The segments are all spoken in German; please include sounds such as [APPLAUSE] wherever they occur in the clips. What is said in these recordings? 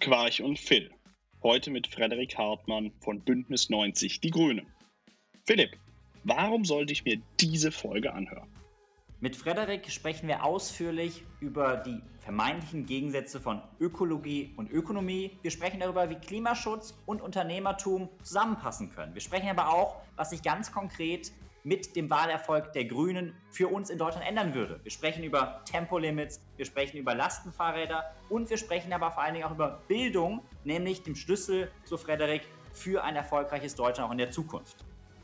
Quarch und Phil. Heute mit Frederik Hartmann von Bündnis 90 Die Grünen. Philipp, warum sollte ich mir diese Folge anhören? Mit Frederik sprechen wir ausführlich über die vermeintlichen Gegensätze von Ökologie und Ökonomie. Wir sprechen darüber, wie Klimaschutz und Unternehmertum zusammenpassen können. Wir sprechen aber auch, was sich ganz konkret mit dem Wahlerfolg der Grünen für uns in Deutschland ändern würde. Wir sprechen über Tempolimits, wir sprechen über Lastenfahrräder und wir sprechen aber vor allen Dingen auch über Bildung, nämlich dem Schlüssel, so Frederik, für ein erfolgreiches Deutschland auch in der Zukunft.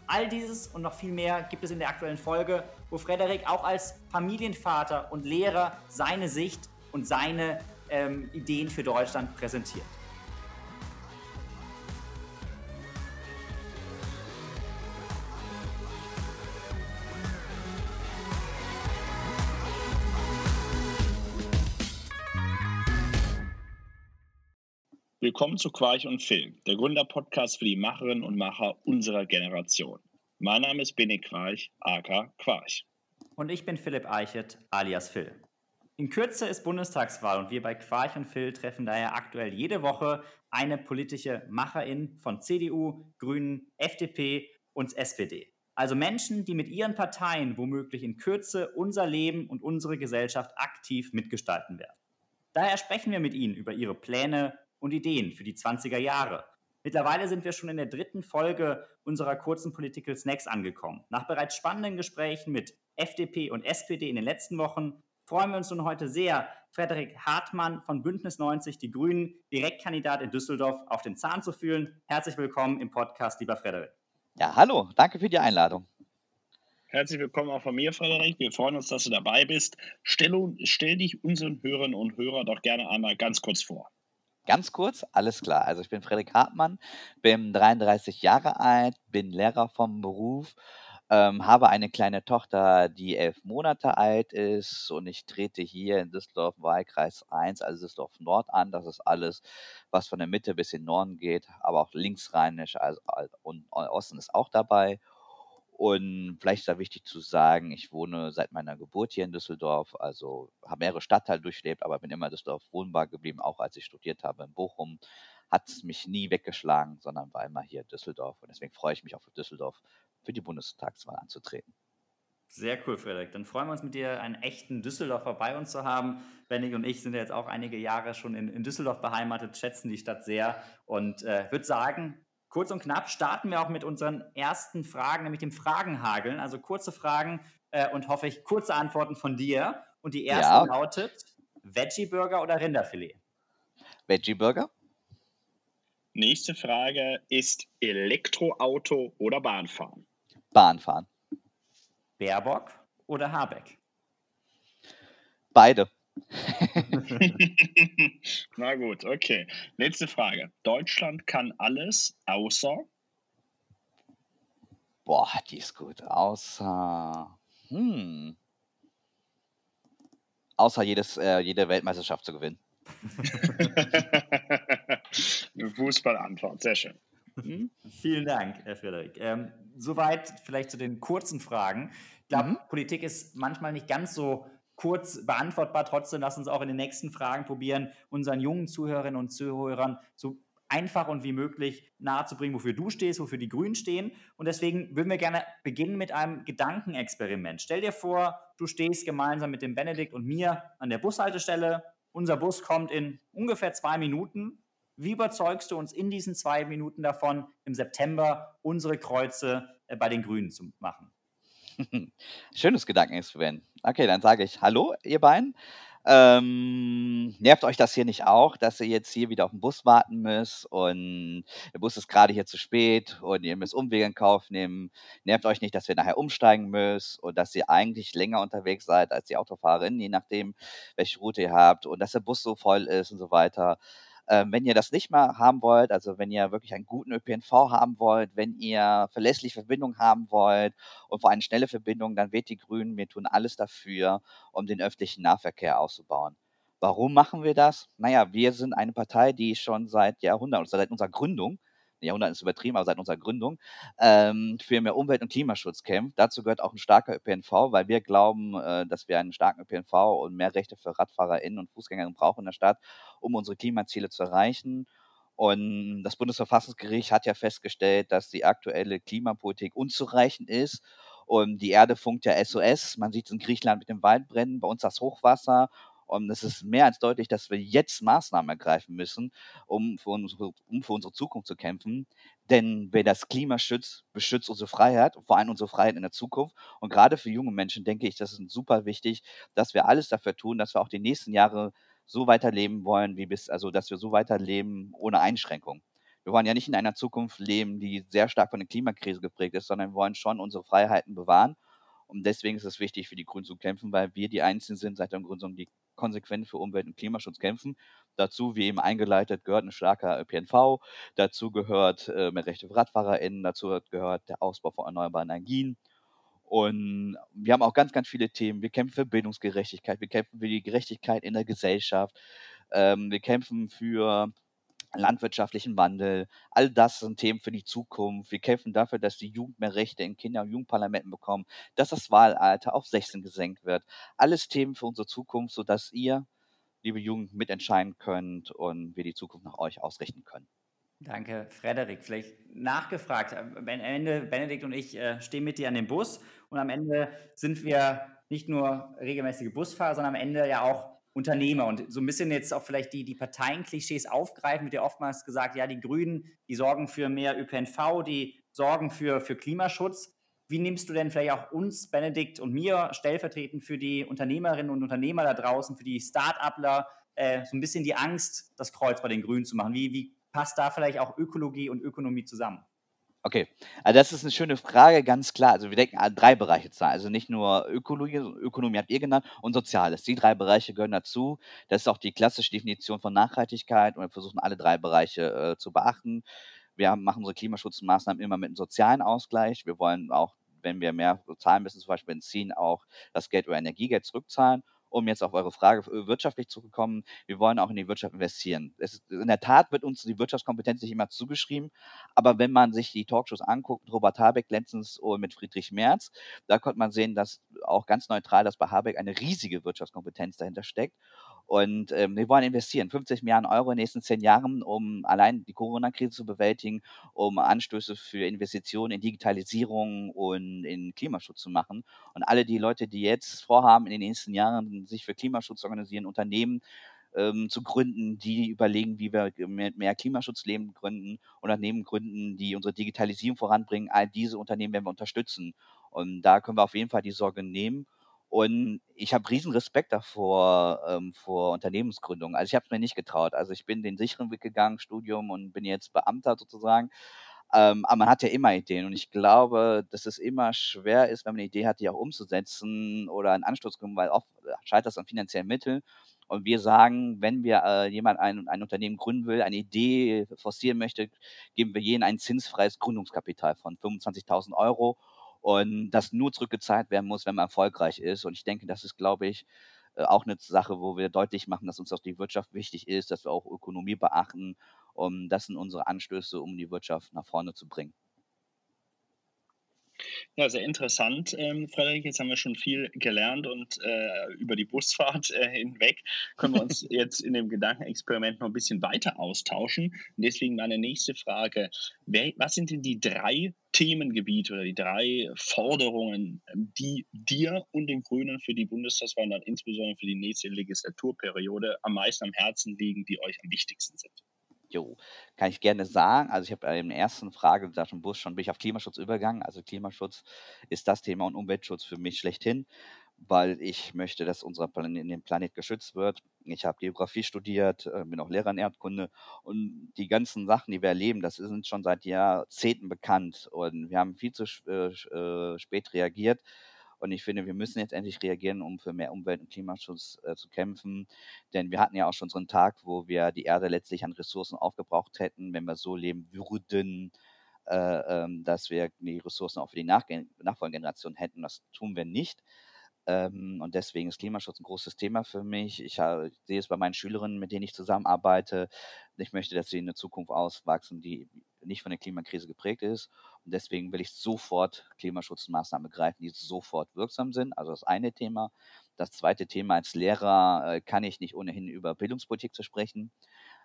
All dieses und noch viel mehr gibt es in der aktuellen Folge, wo Frederik auch als Familienvater und Lehrer seine Sicht und seine ähm, Ideen für Deutschland präsentiert. Willkommen zu Quarch und Film, der Gründerpodcast für die Macherinnen und Macher unserer Generation. Mein Name ist Bene Quarch, aka Quarch. Und ich bin Philipp Eichet, alias Phil. In Kürze ist Bundestagswahl und wir bei Quarch und Phil treffen daher aktuell jede Woche eine politische Macherin von CDU, Grünen, FDP und SPD. Also Menschen, die mit ihren Parteien womöglich in Kürze unser Leben und unsere Gesellschaft aktiv mitgestalten werden. Daher sprechen wir mit ihnen über ihre Pläne, und Ideen für die 20er Jahre. Mittlerweile sind wir schon in der dritten Folge unserer kurzen Political Snacks angekommen. Nach bereits spannenden Gesprächen mit FDP und SPD in den letzten Wochen freuen wir uns nun heute sehr, Frederik Hartmann von Bündnis 90 Die Grünen, Direktkandidat in Düsseldorf, auf den Zahn zu fühlen. Herzlich willkommen im Podcast, lieber Frederik. Ja, hallo, danke für die Einladung. Herzlich willkommen auch von mir, Frederik. Wir freuen uns, dass du dabei bist. Stell, stell dich unseren Hörerinnen und Hörern doch gerne einmal ganz kurz vor. Ganz kurz, alles klar. Also ich bin Frederik Hartmann, bin 33 Jahre alt, bin Lehrer vom Beruf, ähm, habe eine kleine Tochter, die elf Monate alt ist und ich trete hier in Düsseldorf Wahlkreis 1, also Düsseldorf Nord an. Das ist alles, was von der Mitte bis in den Norden geht, aber auch linksrheinisch also, und Osten ist auch dabei. Und vielleicht ist da wichtig zu sagen, ich wohne seit meiner Geburt hier in Düsseldorf, also habe mehrere Stadtteile durchlebt, aber bin immer in Düsseldorf wohnbar geblieben, auch als ich studiert habe in Bochum. Hat es mich nie weggeschlagen, sondern war immer hier in Düsseldorf. Und deswegen freue ich mich auch für Düsseldorf für die Bundestagswahl anzutreten. Sehr cool, Frederik. Dann freuen wir uns mit dir, einen echten Düsseldorfer bei uns zu haben. Bennig und ich sind ja jetzt auch einige Jahre schon in, in Düsseldorf beheimatet, schätzen die Stadt sehr und äh, würde sagen, Kurz und knapp starten wir auch mit unseren ersten Fragen, nämlich dem Fragenhageln. Also kurze Fragen äh, und hoffe ich kurze Antworten von dir. Und die erste ja. lautet: Veggie Burger oder Rinderfilet? Veggie Burger. Nächste Frage ist Elektroauto oder Bahnfahren? Bahnfahren. Baerbock oder Habeck? Beide. [LAUGHS] Na gut, okay. Letzte Frage. Deutschland kann alles außer. Boah, die ist gut. Außer. Hm. Außer jedes, äh, jede Weltmeisterschaft zu gewinnen. Eine [LAUGHS] Fußballantwort, sehr schön. Mhm. Vielen Dank, Herr Frederik. Ähm, soweit vielleicht zu den kurzen Fragen. Ich glaube, mhm. Politik ist manchmal nicht ganz so kurz beantwortbar. Trotzdem lass uns auch in den nächsten Fragen probieren, unseren jungen Zuhörerinnen und Zuhörern so einfach und wie möglich nahezubringen, wofür du stehst, wofür die Grünen stehen. Und deswegen würden wir gerne beginnen mit einem Gedankenexperiment. Stell dir vor, du stehst gemeinsam mit dem Benedikt und mir an der Bushaltestelle. Unser Bus kommt in ungefähr zwei Minuten. Wie überzeugst du uns in diesen zwei Minuten davon, im September unsere Kreuze äh, bei den Grünen zu machen? [LAUGHS] Schönes Gedankenexperiment. Okay, dann sage ich Hallo, ihr beiden. Ähm, nervt euch das hier nicht auch, dass ihr jetzt hier wieder auf den Bus warten müsst und der Bus ist gerade hier zu spät und ihr müsst Umwege in Kauf nehmen? Nervt euch nicht, dass wir nachher umsteigen müsst und dass ihr eigentlich länger unterwegs seid als die Autofahrerin, je nachdem, welche Route ihr habt und dass der Bus so voll ist und so weiter? Ähm, wenn ihr das nicht mal haben wollt, also wenn ihr wirklich einen guten ÖPNV haben wollt, wenn ihr verlässliche Verbindungen haben wollt und vor allem schnelle Verbindungen, dann wählt die Grünen. Wir tun alles dafür, um den öffentlichen Nahverkehr auszubauen. Warum machen wir das? Naja, wir sind eine Partei, die schon seit Jahrhunderten, seit unserer Gründung Jahrhunderten ist übertrieben, aber seit unserer Gründung, ähm, für mehr Umwelt- und Klimaschutz kämpft. Dazu gehört auch ein starker ÖPNV, weil wir glauben, äh, dass wir einen starken ÖPNV und mehr Rechte für RadfahrerInnen und Fußgängerinnen brauchen in der Stadt, um unsere Klimaziele zu erreichen. Und das Bundesverfassungsgericht hat ja festgestellt, dass die aktuelle Klimapolitik unzureichend ist. Und die Erde funkt ja SOS. Man sieht es in Griechenland mit dem Waldbrennen, bei uns das Hochwasser. Und es ist mehr als deutlich, dass wir jetzt Maßnahmen ergreifen müssen, um für unsere, um für unsere Zukunft zu kämpfen. Denn wer das Klima schützt, beschützt unsere Freiheit, vor allem unsere Freiheit in der Zukunft. Und gerade für junge Menschen denke ich, das ist super wichtig, dass wir alles dafür tun, dass wir auch die nächsten Jahre so weiterleben wollen, wie bis, also dass wir so weiterleben ohne Einschränkung. Wir wollen ja nicht in einer Zukunft leben, die sehr stark von der Klimakrise geprägt ist, sondern wir wollen schon unsere Freiheiten bewahren. Und deswegen ist es wichtig, für die Grünen zu kämpfen, weil wir die Einzigen sind seit der Gründung, die konsequent für Umwelt- und Klimaschutz kämpfen. Dazu, wie eben eingeleitet, gehört ein starker ÖPNV, dazu gehört äh, mehr Rechte für RadfahrerInnen, dazu gehört der Ausbau von erneuerbaren Energien. Und wir haben auch ganz, ganz viele Themen. Wir kämpfen für Bildungsgerechtigkeit, wir kämpfen für die Gerechtigkeit in der Gesellschaft, ähm, wir kämpfen für landwirtschaftlichen Wandel. All das sind Themen für die Zukunft. Wir kämpfen dafür, dass die Jugend mehr Rechte in Kinder- und Jugendparlamenten bekommen, dass das Wahlalter auf 16 gesenkt wird. Alles Themen für unsere Zukunft, sodass ihr, liebe Jugend, mitentscheiden könnt und wir die Zukunft nach euch ausrichten können. Danke, Frederik. Vielleicht nachgefragt. Am Ende, Benedikt und ich äh, stehen mit dir an dem Bus und am Ende sind wir nicht nur regelmäßige Busfahrer, sondern am Ende ja auch Unternehmer und so ein bisschen jetzt auch vielleicht die, die Parteienklischees aufgreifen, wird ja oftmals gesagt, ja, die Grünen, die sorgen für mehr ÖPNV, die sorgen für, für Klimaschutz. Wie nimmst du denn vielleicht auch uns, Benedikt und mir, stellvertretend für die Unternehmerinnen und Unternehmer da draußen, für die Start-upler, äh, so ein bisschen die Angst, das Kreuz bei den Grünen zu machen? Wie, wie passt da vielleicht auch Ökologie und Ökonomie zusammen? Okay, also das ist eine schöne Frage, ganz klar. Also wir denken an drei Bereiche zwar, also nicht nur Ökologie, Ökonomie habt ihr genannt und Soziales. Die drei Bereiche gehören dazu. Das ist auch die klassische Definition von Nachhaltigkeit und wir versuchen alle drei Bereiche äh, zu beachten. Wir haben, machen unsere Klimaschutzmaßnahmen immer mit einem sozialen Ausgleich. Wir wollen auch, wenn wir mehr zahlen müssen, zum Beispiel Benzin, auch das Geld über Energiegeld zurückzahlen um jetzt auf eure Frage äh, wirtschaftlich zu kommen, wir wollen auch in die Wirtschaft investieren. Ist, in der Tat wird uns die Wirtschaftskompetenz nicht immer zugeschrieben, aber wenn man sich die Talkshows anguckt, Robert Habeck letztens oh, mit Friedrich Merz, da konnte man sehen, dass auch ganz neutral, dass bei Habeck eine riesige Wirtschaftskompetenz dahinter steckt. Und ähm, wir wollen investieren, 50 Milliarden Euro in den nächsten zehn Jahren, um allein die Corona-Krise zu bewältigen, um Anstöße für Investitionen in Digitalisierung und in Klimaschutz zu machen. Und alle die Leute, die jetzt vorhaben, in den nächsten Jahren sich für Klimaschutz zu organisieren, Unternehmen ähm, zu gründen, die überlegen, wie wir mit mehr Klimaschutzleben gründen, Unternehmen gründen, die unsere Digitalisierung voranbringen. All diese Unternehmen werden wir unterstützen. Und da können wir auf jeden Fall die Sorge nehmen. Und ich habe riesen Respekt davor, ähm, vor Unternehmensgründung. Also ich habe es mir nicht getraut. Also ich bin den sicheren Weg gegangen, Studium und bin jetzt Beamter sozusagen. Ähm, aber man hat ja immer Ideen und ich glaube, dass es immer schwer ist, wenn man eine Idee hat, die auch umzusetzen oder einen Anstoß kommen, weil oft scheitert es an finanziellen Mitteln. Und wir sagen, wenn wir äh, jemand ein, ein Unternehmen gründen will, eine Idee forcieren möchte, geben wir jenen ein zinsfreies Gründungskapital von 25.000 Euro und das nur zurückgezahlt werden muss, wenn man erfolgreich ist. Und ich denke, das ist, glaube ich, äh, auch eine Sache, wo wir deutlich machen, dass uns auch die Wirtschaft wichtig ist, dass wir auch Ökonomie beachten. Und das sind unsere Anstöße, um die Wirtschaft nach vorne zu bringen. Ja, sehr interessant, ähm, Frederik. Jetzt haben wir schon viel gelernt und äh, über die Busfahrt äh, hinweg können wir uns [LAUGHS] jetzt in dem Gedankenexperiment noch ein bisschen weiter austauschen. Und deswegen meine nächste Frage. Wer, was sind denn die drei Themengebiete oder die drei Forderungen, die dir und den Grünen für die Bundestagswahl und dann insbesondere für die nächste Legislaturperiode am meisten am Herzen liegen, die euch am wichtigsten sind? Jo, kann ich gerne sagen. Also ich habe in der ersten Frage gesagt im Bus schon, bin ich auf Klimaschutz übergegangen. Also Klimaschutz ist das Thema und Umweltschutz für mich schlechthin, weil ich möchte, dass unser Planet, Planet geschützt wird. Ich habe Geografie studiert, äh, bin auch Lehrer in Erdkunde und die ganzen Sachen, die wir erleben, das sind schon seit Jahrzehnten bekannt und wir haben viel zu äh, äh, spät reagiert. Und ich finde, wir müssen jetzt endlich reagieren, um für mehr Umwelt- und Klimaschutz äh, zu kämpfen. Denn wir hatten ja auch schon so einen Tag, wo wir die Erde letztlich an Ressourcen aufgebraucht hätten, wenn wir so leben würden, äh, ähm, dass wir die Ressourcen auch für die Nachge nachfolgende Generation hätten. Das tun wir nicht. Ähm, und deswegen ist Klimaschutz ein großes Thema für mich. Ich, ich, sehe es bei meinen Schülerinnen, mit denen ich zusammenarbeite. Ich möchte, dass sie in eine Zukunft auswachsen, die nicht von der Klimakrise geprägt ist. Und deswegen will ich sofort Klimaschutzmaßnahmen greifen, die sofort wirksam sind. Also das eine Thema. Das zweite Thema als Lehrer äh, kann ich nicht ohnehin über Bildungspolitik zu sprechen,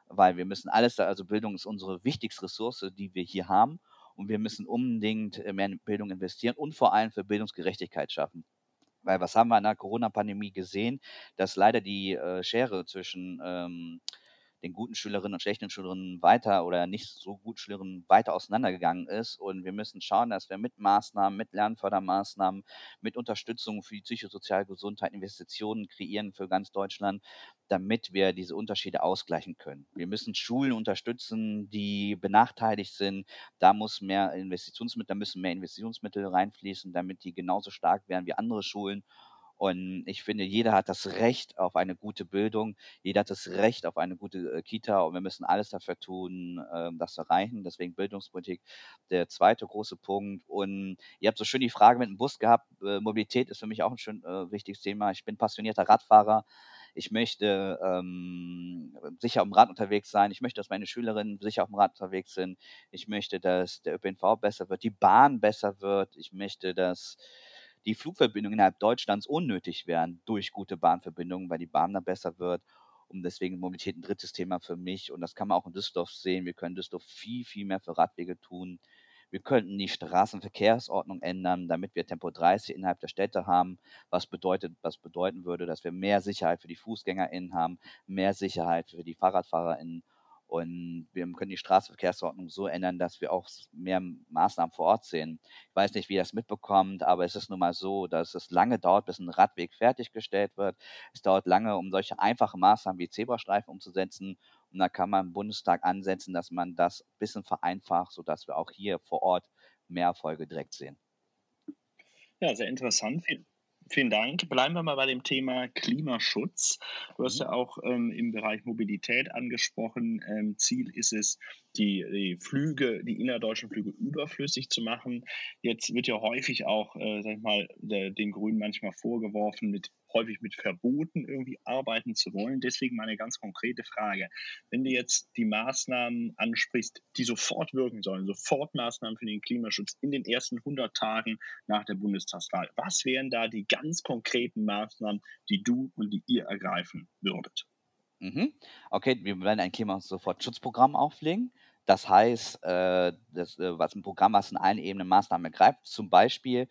weil wir müssen alles, also Bildung ist unsere wichtigste Ressource, die wir hier haben. Und wir müssen unbedingt äh, mehr in Bildung investieren und vor allem für Bildungsgerechtigkeit schaffen. Weil was haben wir in der Corona-Pandemie gesehen? Dass leider die äh, Schere zwischen ähm, den guten Schülerinnen und schlechten Schülerinnen weiter oder nicht so guten Schülerinnen weiter auseinandergegangen ist. Und wir müssen schauen, dass wir mit Maßnahmen, mit Lernfördermaßnahmen, mit Unterstützung für die psychosoziale Gesundheit Investitionen kreieren für ganz Deutschland, damit wir diese Unterschiede ausgleichen können. Wir müssen Schulen unterstützen, die benachteiligt sind. Da muss mehr Investitionsmittel, da müssen mehr Investitionsmittel reinfließen, damit die genauso stark werden wie andere Schulen. Und ich finde, jeder hat das Recht auf eine gute Bildung, jeder hat das Recht auf eine gute äh, Kita und wir müssen alles dafür tun, äh, das zu erreichen. Deswegen Bildungspolitik der zweite große Punkt. Und ihr habt so schön die Frage mit dem Bus gehabt. Äh, Mobilität ist für mich auch ein schön äh, wichtiges Thema. Ich bin passionierter Radfahrer. Ich möchte ähm, sicher auf dem Rad unterwegs sein. Ich möchte, dass meine Schülerinnen sicher auf dem Rad unterwegs sind. Ich möchte, dass der ÖPNV besser wird, die Bahn besser wird. Ich möchte, dass die Flugverbindungen innerhalb Deutschlands unnötig wären durch gute Bahnverbindungen, weil die Bahn dann besser wird. Und deswegen Mobilität ein drittes Thema für mich. Und das kann man auch in Düsseldorf sehen. Wir können Düsseldorf viel, viel mehr für Radwege tun. Wir könnten die Straßenverkehrsordnung ändern, damit wir Tempo 30 innerhalb der Städte haben, was bedeutet, was bedeuten würde, dass wir mehr Sicherheit für die FußgängerInnen haben, mehr Sicherheit für die FahrradfahrerInnen und wir können die Straßenverkehrsordnung so ändern, dass wir auch mehr Maßnahmen vor Ort sehen. Ich weiß nicht, wie ihr das mitbekommt, aber es ist nun mal so, dass es lange dauert, bis ein Radweg fertiggestellt wird. Es dauert lange, um solche einfachen Maßnahmen wie Zebrastreifen umzusetzen. Und da kann man im Bundestag ansetzen, dass man das ein bisschen vereinfacht, sodass wir auch hier vor Ort mehr Erfolge direkt sehen. Ja, sehr interessant. Vielen Dank. Bleiben wir mal bei dem Thema Klimaschutz. Du hast mhm. ja auch ähm, im Bereich Mobilität angesprochen. Ähm, Ziel ist es, die, die, Flüge, die innerdeutschen Flüge überflüssig zu machen. Jetzt wird ja häufig auch, äh, sag ich mal, der, den Grünen manchmal vorgeworfen, mit häufig mit Verboten irgendwie arbeiten zu wollen. Deswegen meine ganz konkrete Frage. Wenn du jetzt die Maßnahmen ansprichst, die sofort wirken sollen, sofort Maßnahmen für den Klimaschutz in den ersten 100 Tagen nach der Bundestagswahl, was wären da die ganz konkreten Maßnahmen, die du und die ihr ergreifen würdet? Mhm. Okay, wir werden ein Klimaschutzprogramm auflegen. Das heißt, äh, das, äh, was ein Programm, was in allen Ebenen Maßnahmen ergreift, zum Beispiel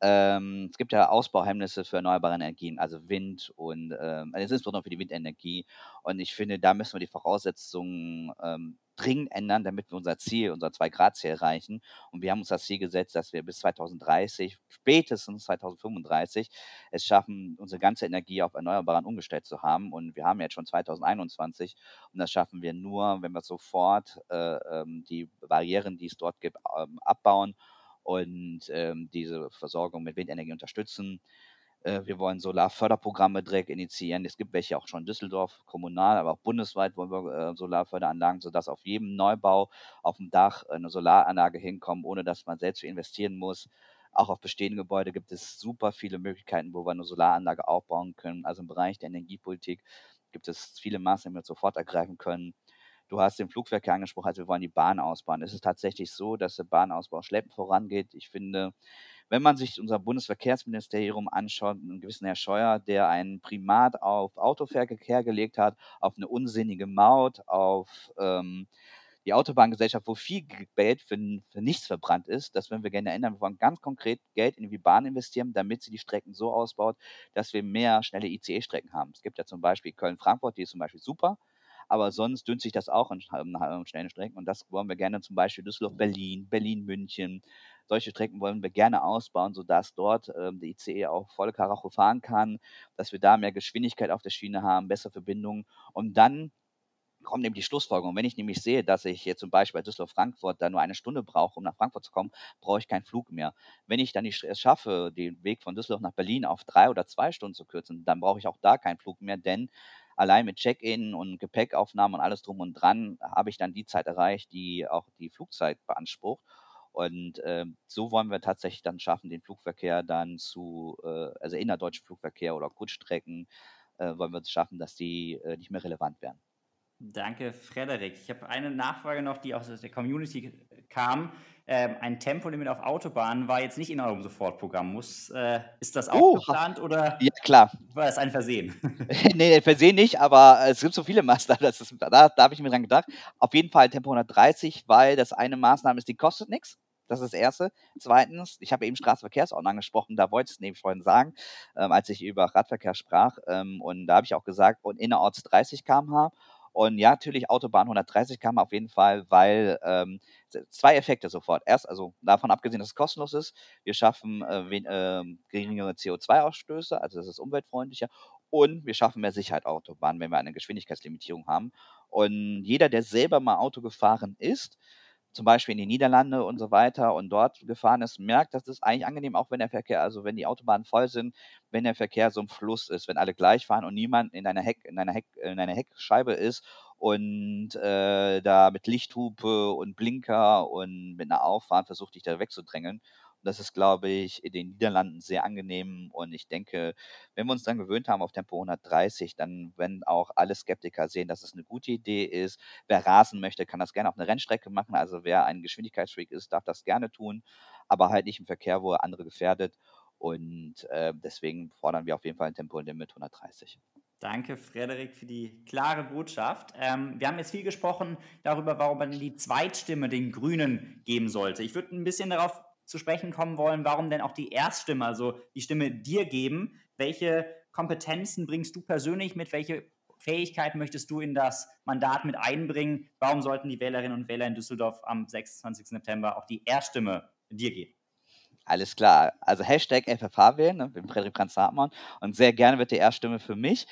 ähm, es gibt ja Ausbauhemmnisse für erneuerbare Energien, also Wind und ähm, also insbesondere für die Windenergie. Und ich finde, da müssen wir die Voraussetzungen ähm, dringend ändern, damit wir unser Ziel, unser 2-Grad-Ziel erreichen. Und wir haben uns das Ziel gesetzt, dass wir bis 2030, spätestens 2035, es schaffen, unsere ganze Energie auf Erneuerbaren umgestellt zu haben. Und wir haben jetzt schon 2021 und das schaffen wir nur, wenn wir sofort äh, ähm, die Barrieren, die es dort gibt, ähm, abbauen und ähm, diese Versorgung mit Windenergie unterstützen. Äh, wir wollen Solarförderprogramme direkt initiieren. Es gibt welche auch schon in Düsseldorf, kommunal, aber auch bundesweit wollen wir äh, Solarförderanlagen, sodass auf jedem Neubau auf dem Dach eine Solaranlage hinkommt, ohne dass man selbst investieren muss. Auch auf bestehenden Gebäuden gibt es super viele Möglichkeiten, wo wir eine Solaranlage aufbauen können. Also im Bereich der Energiepolitik gibt es viele Maßnahmen, die wir sofort ergreifen können. Du hast den Flugverkehr angesprochen, also wir wollen die Bahn ausbauen. Es ist tatsächlich so, dass der Bahnausbau schleppend vorangeht. Ich finde, wenn man sich unser Bundesverkehrsministerium anschaut, einen gewissen Herr Scheuer, der ein Primat auf Autoverkehr gelegt hat, auf eine unsinnige Maut, auf ähm, die Autobahngesellschaft, wo viel Geld für, für, nichts verbrannt ist, das würden wir gerne ändern. Wir wollen ganz konkret Geld in die Bahn investieren, damit sie die Strecken so ausbaut, dass wir mehr schnelle ICE-Strecken haben. Es gibt ja zum Beispiel Köln-Frankfurt, die ist zum Beispiel super aber sonst dünnt sich das auch in, in schnellen Strecken und das wollen wir gerne zum Beispiel Düsseldorf-Berlin, Berlin-München. Solche Strecken wollen wir gerne ausbauen, sodass dort ähm, der ICE auch volle Karacho fahren kann, dass wir da mehr Geschwindigkeit auf der Schiene haben, bessere Verbindungen und dann kommt eben die Schlussfolgerung. Wenn ich nämlich sehe, dass ich jetzt zum Beispiel bei Düsseldorf-Frankfurt da nur eine Stunde brauche, um nach Frankfurt zu kommen, brauche ich keinen Flug mehr. Wenn ich dann es schaffe, den Weg von Düsseldorf nach Berlin auf drei oder zwei Stunden zu kürzen, dann brauche ich auch da keinen Flug mehr, denn allein mit Check-in und Gepäckaufnahmen und alles drum und dran habe ich dann die Zeit erreicht, die auch die Flugzeit beansprucht. Und äh, so wollen wir tatsächlich dann schaffen, den Flugverkehr dann zu, äh, also innerdeutschen Flugverkehr oder Kurzstrecken, äh, wollen wir es schaffen, dass die äh, nicht mehr relevant werden. Danke, Frederik. Ich habe eine Nachfrage noch, die aus der Community kam. Ähm, ein Tempolimit auf Autobahnen war jetzt nicht in eurem Sofortprogramm. Muss, äh, ist das auch oh, geplant oder ja, klar. war das ein Versehen? [LAUGHS] [LAUGHS] nee, Versehen nicht, aber es gibt so viele Maßnahmen, [LAUGHS] ist, da, da habe ich mir dran gedacht. Auf jeden Fall Tempo 130, weil das eine Maßnahme ist, die kostet nichts. Das ist das Erste. Zweitens, ich habe eben Straßenverkehrsordnung angesprochen, da wollte ich es nämlich vorhin sagen, ähm, als ich über Radverkehr sprach. Ähm, und da habe ich auch gesagt, und innerorts 30 km/h. Und ja, natürlich Autobahn 130 km auf jeden Fall, weil ähm, zwei Effekte sofort. Erst, also davon abgesehen, dass es kostenlos ist, wir schaffen äh, wen, äh, geringere CO2-Ausstöße, also das ist umweltfreundlicher. Und wir schaffen mehr Sicherheit auf Autobahnen, wenn wir eine Geschwindigkeitslimitierung haben. Und jeder, der selber mal Auto gefahren ist, zum Beispiel in die Niederlande und so weiter und dort gefahren ist, merkt, das ist eigentlich angenehm, auch wenn der Verkehr, also wenn die Autobahnen voll sind, wenn der Verkehr so im Fluss ist, wenn alle gleich fahren und niemand in einer Heck, in einer Heck, in einer Heckscheibe ist und äh, da mit Lichthupe und Blinker und mit einer Auffahrt versucht, dich da wegzudrängeln. Das ist, glaube ich, in den Niederlanden sehr angenehm. Und ich denke, wenn wir uns dann gewöhnt haben auf Tempo 130, dann werden auch alle Skeptiker sehen, dass es eine gute Idee ist. Wer rasen möchte, kann das gerne auf eine Rennstrecke machen. Also wer ein Geschwindigkeitsfreak ist, darf das gerne tun, aber halt nicht im Verkehr, wo er andere gefährdet. Und äh, deswegen fordern wir auf jeden Fall ein Tempolimit 130. Danke, Frederik, für die klare Botschaft. Ähm, wir haben jetzt viel gesprochen darüber, warum man die Zweitstimme den Grünen geben sollte. Ich würde ein bisschen darauf zu sprechen kommen wollen, warum denn auch die Erststimme, also die Stimme dir geben. Welche Kompetenzen bringst du persönlich mit? Welche Fähigkeiten möchtest du in das Mandat mit einbringen? Warum sollten die Wählerinnen und Wähler in Düsseldorf am 26. September auch die Erststimme dir geben? Alles klar. Also Hashtag FFH wählen, ne, mit Frederik Franz Hartmann. Und sehr gerne wird die Erststimme für mich.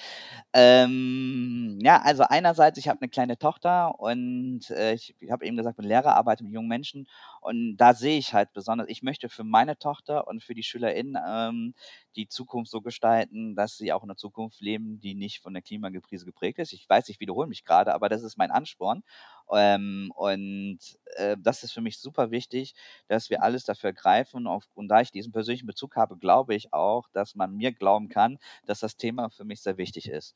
Ähm, ja, also einerseits, ich habe eine kleine Tochter und äh, ich, ich habe eben gesagt, bin Lehrer, arbeite mit jungen Menschen. Und da sehe ich halt besonders, ich möchte für meine Tochter und für die SchülerInnen ähm, die Zukunft so gestalten, dass sie auch in einer Zukunft leben, die nicht von der Klimakrise geprägt ist. Ich weiß, ich wiederhole mich gerade, aber das ist mein Ansporn. Ähm, und äh, das ist für mich super wichtig, dass wir alles dafür greifen. Auf, und da ich diesen persönlichen Bezug habe, glaube ich auch, dass man mir glauben kann, dass das Thema für mich sehr wichtig ist.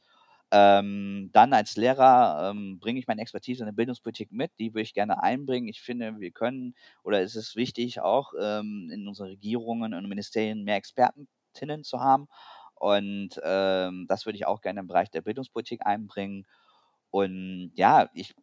Ähm, dann als Lehrer ähm, bringe ich meine Expertise in der Bildungspolitik mit, die würde ich gerne einbringen. Ich finde, wir können oder es ist wichtig, auch ähm, in unseren Regierungen und Ministerien mehr Expertinnen zu haben. Und ähm, das würde ich auch gerne im Bereich der Bildungspolitik einbringen. Und ja, ich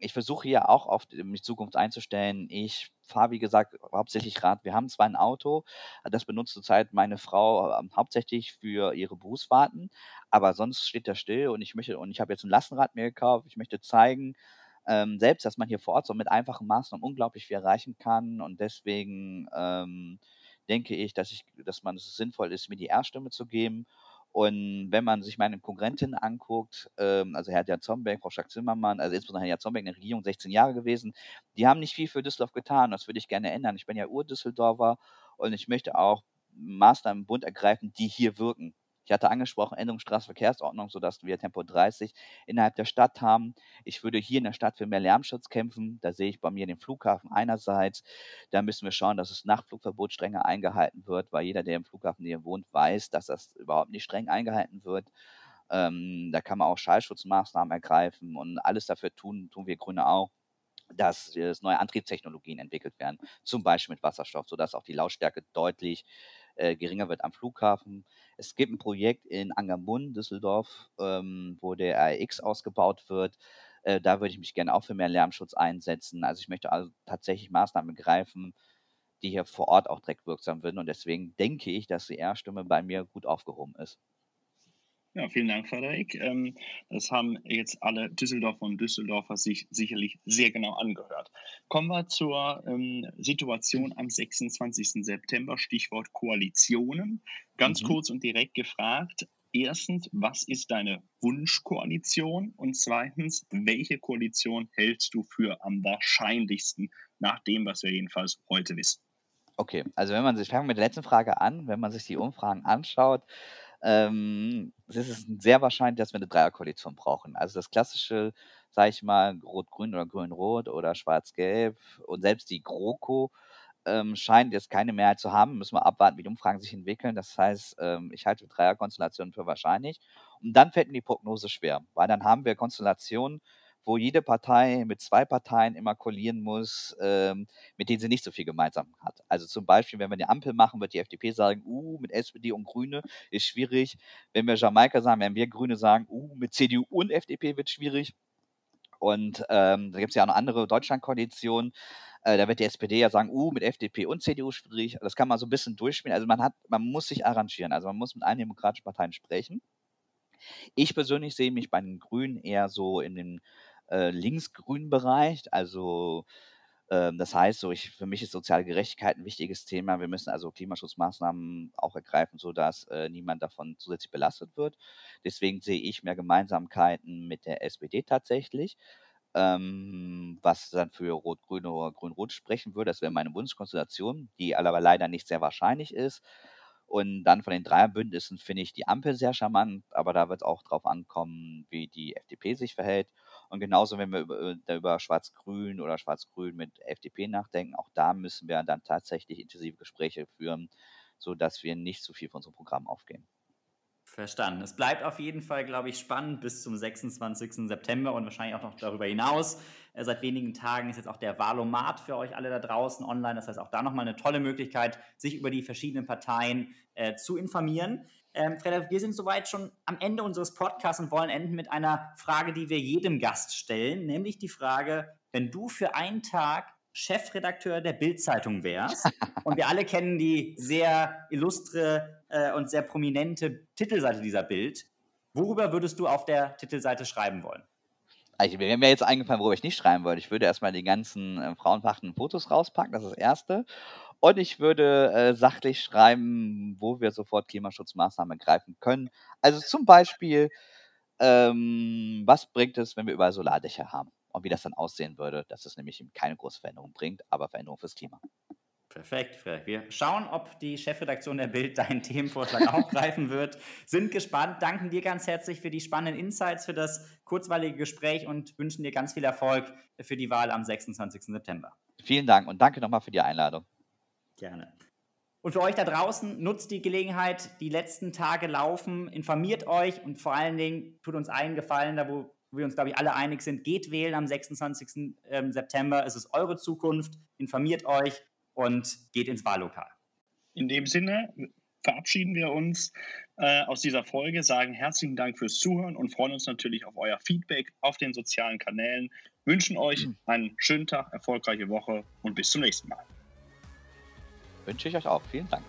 ich versuche hier auch auf die Zukunft einzustellen. Ich fahre, wie gesagt, hauptsächlich Rad. Wir haben zwar ein Auto, das benutzt zurzeit meine Frau ähm, hauptsächlich für ihre Berufsfahrten, aber sonst steht das still und ich möchte, und ich habe jetzt ein Lastenrad mir gekauft. Ich möchte zeigen, ähm, selbst, dass man hier vor Ort so mit einfachen Maßnahmen unglaublich viel erreichen kann und deswegen ähm, denke ich, dass ich, dass man es sinnvoll ist, mir die Erststimme zu geben und wenn man sich meine Konkurrentin anguckt, ähm, also Herr Jan Zombeck, Frau Schack-Zimmermann, also insbesondere Herr Jan Zombeck in der Regierung 16 Jahre gewesen, die haben nicht viel für Düsseldorf getan. Das würde ich gerne ändern. Ich bin ja Ur-Düsseldorfer und ich möchte auch Maßnahmen im Bund ergreifen, die hier wirken. Ich hatte angesprochen, Änderung Straßenverkehrsordnung, sodass wir Tempo 30 innerhalb der Stadt haben. Ich würde hier in der Stadt für mehr Lärmschutz kämpfen. Da sehe ich bei mir den Flughafen einerseits. Da müssen wir schauen, dass das Nachtflugverbot strenger eingehalten wird, weil jeder, der im Flughafen hier wohnt, weiß, dass das überhaupt nicht streng eingehalten wird. Ähm, da kann man auch Schallschutzmaßnahmen ergreifen und alles dafür tun, tun wir Grüne auch dass neue Antriebstechnologien entwickelt werden, zum Beispiel mit Wasserstoff, sodass auch die Lautstärke deutlich äh, geringer wird am Flughafen. Es gibt ein Projekt in Angermund, Düsseldorf, ähm, wo der RX ausgebaut wird. Äh, da würde ich mich gerne auch für mehr Lärmschutz einsetzen. Also ich möchte also tatsächlich Maßnahmen greifen, die hier vor Ort auch direkt wirksam sind. Und deswegen denke ich, dass die R-Stimme bei mir gut aufgehoben ist. Ja, vielen Dank, Frederik. Ähm, das haben jetzt alle Düsseldorfer und Düsseldorfer sich sicherlich sehr genau angehört. Kommen wir zur ähm, Situation am 26. September, Stichwort Koalitionen. Ganz mhm. kurz und direkt gefragt. Erstens, was ist deine Wunschkoalition? Und zweitens, welche Koalition hältst du für am wahrscheinlichsten, nach dem, was wir jedenfalls heute wissen? Okay, also wenn man sich, fangen wir mit der letzten Frage an, wenn man sich die Umfragen anschaut, ähm, es ist sehr wahrscheinlich, dass wir eine Dreierkoalition brauchen. Also das klassische, sage ich mal, Rot-Grün oder Grün-Rot oder Schwarz-Gelb und selbst die GroKo ähm, scheint jetzt keine Mehrheit zu haben. Müssen wir abwarten, wie die Umfragen sich entwickeln. Das heißt, ähm, ich halte Dreierkonstellationen für wahrscheinlich. Und dann fällt mir die Prognose schwer, weil dann haben wir Konstellationen, wo jede Partei mit zwei Parteien immer koalieren muss, ähm, mit denen sie nicht so viel gemeinsam hat. Also zum Beispiel, wenn wir eine Ampel machen, wird die FDP sagen, uh, mit SPD und Grüne ist schwierig. Wenn wir Jamaika sagen, werden wir Grüne sagen, uh, mit CDU und FDP wird schwierig. Und ähm, da gibt es ja auch noch andere Deutschlandkoalitionen. Äh, da wird die SPD ja sagen, uh, mit FDP und CDU schwierig. Das kann man so ein bisschen durchspielen. Also man hat, man muss sich arrangieren. Also man muss mit allen demokratischen Parteien sprechen. Ich persönlich sehe mich bei den Grünen eher so in den äh, linksgrünen Bereich. Also ähm, das heißt, so ich, für mich ist soziale Gerechtigkeit ein wichtiges Thema. Wir müssen also Klimaschutzmaßnahmen auch ergreifen, sodass äh, niemand davon zusätzlich belastet wird. Deswegen sehe ich mehr Gemeinsamkeiten mit der SPD tatsächlich. Ähm, was dann für Rot-Grün oder Grün-Rot sprechen würde, das wäre meine Wunschkonstellation, die aber leider nicht sehr wahrscheinlich ist. Und dann von den Dreierbündnissen finde ich die Ampel sehr charmant, aber da wird es auch drauf ankommen, wie die FDP sich verhält. Und genauso, wenn wir über, äh, über Schwarz-Grün oder Schwarz-Grün mit FDP nachdenken, auch da müssen wir dann tatsächlich intensive Gespräche führen, sodass wir nicht zu viel von unserem Programm aufgehen. Verstanden. Es bleibt auf jeden Fall, glaube ich, spannend bis zum 26. September und wahrscheinlich auch noch darüber hinaus. Äh, seit wenigen Tagen ist jetzt auch der Valomat für euch alle da draußen online. Das heißt, auch da nochmal eine tolle Möglichkeit, sich über die verschiedenen Parteien äh, zu informieren. Ähm, Frederik, wir sind soweit schon am Ende unseres Podcasts und wollen enden mit einer Frage, die wir jedem Gast stellen, nämlich die Frage, wenn du für einen Tag Chefredakteur der Bild-Zeitung wärst. [LAUGHS] Und wir alle kennen die sehr illustre äh, und sehr prominente Titelseite dieser Bild. Worüber würdest du auf der Titelseite schreiben wollen? Also, mir wäre jetzt eingefallen, worüber ich nicht schreiben wollte. Ich würde erstmal die ganzen äh, frauenverachtenden Fotos rauspacken, das ist das Erste. Und ich würde äh, sachlich schreiben, wo wir sofort Klimaschutzmaßnahmen ergreifen können. Also zum Beispiel, ähm, was bringt es, wenn wir überall Solardächer haben? Und wie das dann aussehen würde, dass es nämlich keine große Veränderung bringt, aber Veränderung fürs Klima. Perfekt, Frederik. Wir schauen, ob die Chefredaktion der Bild deinen Themenvorschlag [LAUGHS] aufgreifen wird. Sind gespannt. Danken dir ganz herzlich für die spannenden Insights, für das kurzweilige Gespräch und wünschen dir ganz viel Erfolg für die Wahl am 26. September. Vielen Dank und danke nochmal für die Einladung. Gerne. Und für euch da draußen, nutzt die Gelegenheit, die letzten Tage laufen, informiert euch und vor allen Dingen tut uns allen Gefallen, da wo wir uns, glaube ich, alle einig sind, geht wählen am 26. Ähm, September. Es ist eure Zukunft. Informiert euch und geht ins Wahllokal. In dem Sinne verabschieden wir uns äh, aus dieser Folge, sagen herzlichen Dank fürs Zuhören und freuen uns natürlich auf euer Feedback auf den sozialen Kanälen. Wünschen euch mhm. einen schönen Tag, erfolgreiche Woche und bis zum nächsten Mal. Wünsche ich euch auch. Vielen Dank.